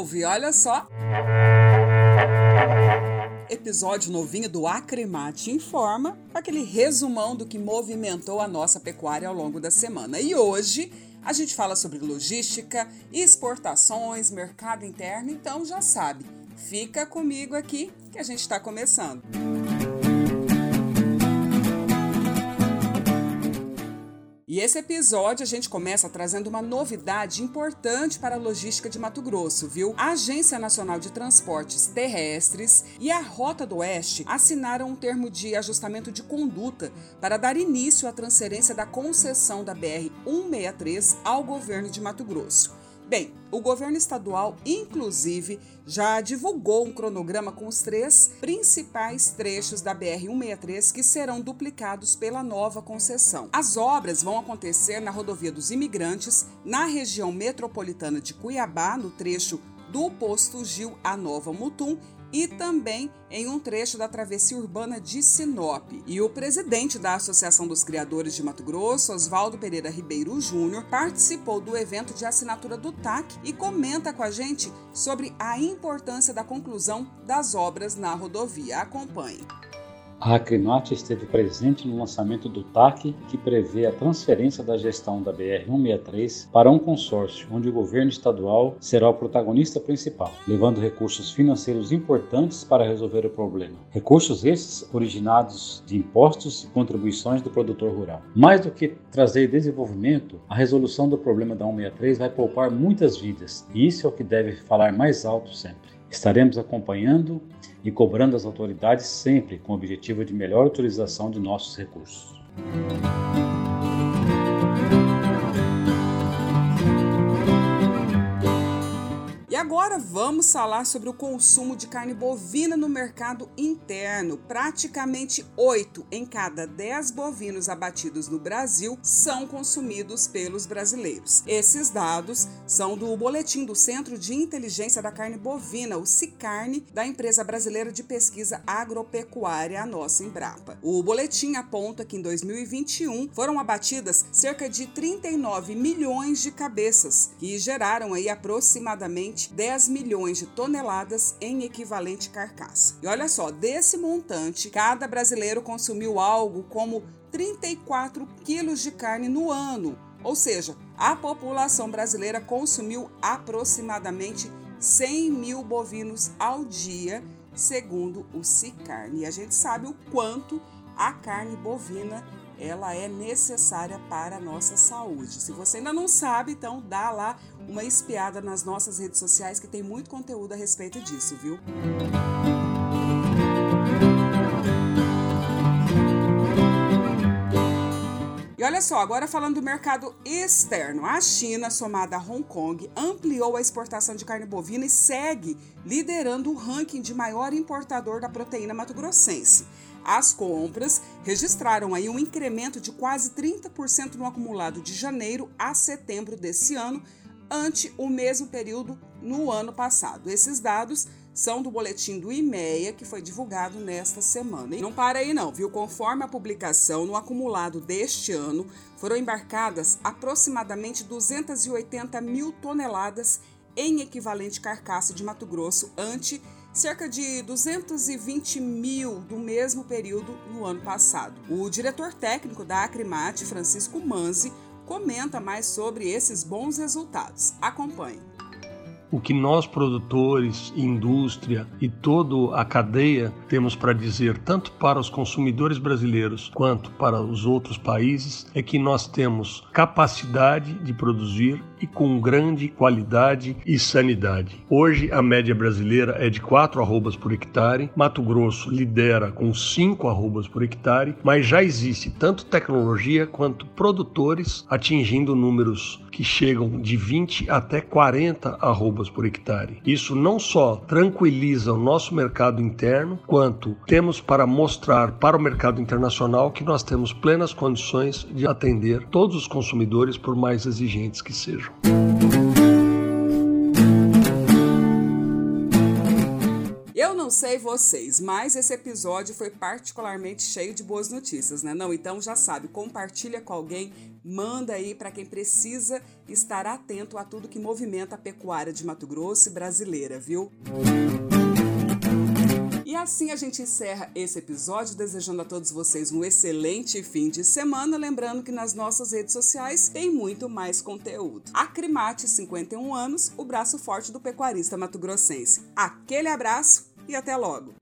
novo e olha só. Episódio novinho do Acremate Informa, aquele resumão do que movimentou a nossa pecuária ao longo da semana. E hoje a gente fala sobre logística, exportações, mercado interno, então já sabe, fica comigo aqui que a gente está começando. E esse episódio a gente começa trazendo uma novidade importante para a logística de Mato Grosso, viu? A Agência Nacional de Transportes Terrestres e a Rota do Oeste assinaram um termo de ajustamento de conduta para dar início à transferência da concessão da BR 163 ao governo de Mato Grosso. Bem, o governo estadual, inclusive, já divulgou um cronograma com os três principais trechos da BR-163 que serão duplicados pela nova concessão. As obras vão acontecer na rodovia dos imigrantes, na região metropolitana de Cuiabá, no trecho do posto Gil a Nova Mutum e também em um trecho da travessia urbana de Sinop. E o presidente da Associação dos Criadores de Mato Grosso, Oswaldo Pereira Ribeiro Júnior, participou do evento de assinatura do TAC e comenta com a gente sobre a importância da conclusão das obras na rodovia. Acompanhe. A Acrinat esteve presente no lançamento do TAC, que prevê a transferência da gestão da BR-163 para um consórcio, onde o governo estadual será o protagonista principal, levando recursos financeiros importantes para resolver o problema. Recursos esses originados de impostos e contribuições do produtor rural. Mais do que trazer desenvolvimento, a resolução do problema da 163 vai poupar muitas vidas, e isso é o que deve falar mais alto sempre. Estaremos acompanhando e cobrando as autoridades sempre com o objetivo de melhor utilização de nossos recursos. Agora vamos falar sobre o consumo de carne bovina no mercado interno. Praticamente 8 em cada 10 bovinos abatidos no Brasil são consumidos pelos brasileiros. Esses dados são do boletim do Centro de Inteligência da Carne Bovina, o CICARNE, da empresa brasileira de pesquisa agropecuária, a nossa Embrapa. O boletim aponta que em 2021 foram abatidas cerca de 39 milhões de cabeças, que geraram aí aproximadamente 10 10 milhões de toneladas em equivalente carcaça. E olha só, desse montante, cada brasileiro consumiu algo como 34 quilos de carne no ano. Ou seja, a população brasileira consumiu aproximadamente 100 mil bovinos ao dia, segundo o Cicarne. E a gente sabe o quanto a carne bovina ela é necessária para a nossa saúde. Se você ainda não sabe, então dá lá uma espiada nas nossas redes sociais que tem muito conteúdo a respeito disso, viu? E olha só, agora falando do mercado externo, a China, somada a Hong Kong, ampliou a exportação de carne bovina e segue liderando o ranking de maior importador da proteína mato-grossense. As compras registraram aí um incremento de quase 30% no acumulado de janeiro a setembro desse ano, ante o mesmo período no ano passado. Esses dados são do boletim do IMEA que foi divulgado nesta semana. E não para aí não, viu? Conforme a publicação, no acumulado deste ano, foram embarcadas aproximadamente 280 mil toneladas em equivalente carcaça de Mato Grosso ante cerca de 220 mil do mesmo período no ano passado. O diretor técnico da Acrimate, Francisco Manzi, comenta mais sobre esses bons resultados. Acompanhe o que nós produtores, indústria e toda a cadeia temos para dizer, tanto para os consumidores brasileiros quanto para os outros países, é que nós temos capacidade de produzir e com grande qualidade e sanidade. Hoje a média brasileira é de 4 arrobas por hectare, Mato Grosso lidera com 5 arrobas por hectare, mas já existe tanto tecnologia quanto produtores atingindo números que chegam de 20 até 40 arrobas por hectare. Isso não só tranquiliza o nosso mercado interno, quanto temos para mostrar para o mercado internacional que nós temos plenas condições de atender todos os consumidores, por mais exigentes que sejam. Não sei vocês, mas esse episódio foi particularmente cheio de boas notícias, né? Não, então já sabe, compartilha com alguém, manda aí para quem precisa estar atento a tudo que movimenta a pecuária de Mato Grosso e brasileira, viu? E assim a gente encerra esse episódio, desejando a todos vocês um excelente fim de semana. Lembrando que nas nossas redes sociais tem muito mais conteúdo. Acrimate, 51 anos, o braço forte do pecuarista mato-grossense. Aquele abraço e até logo!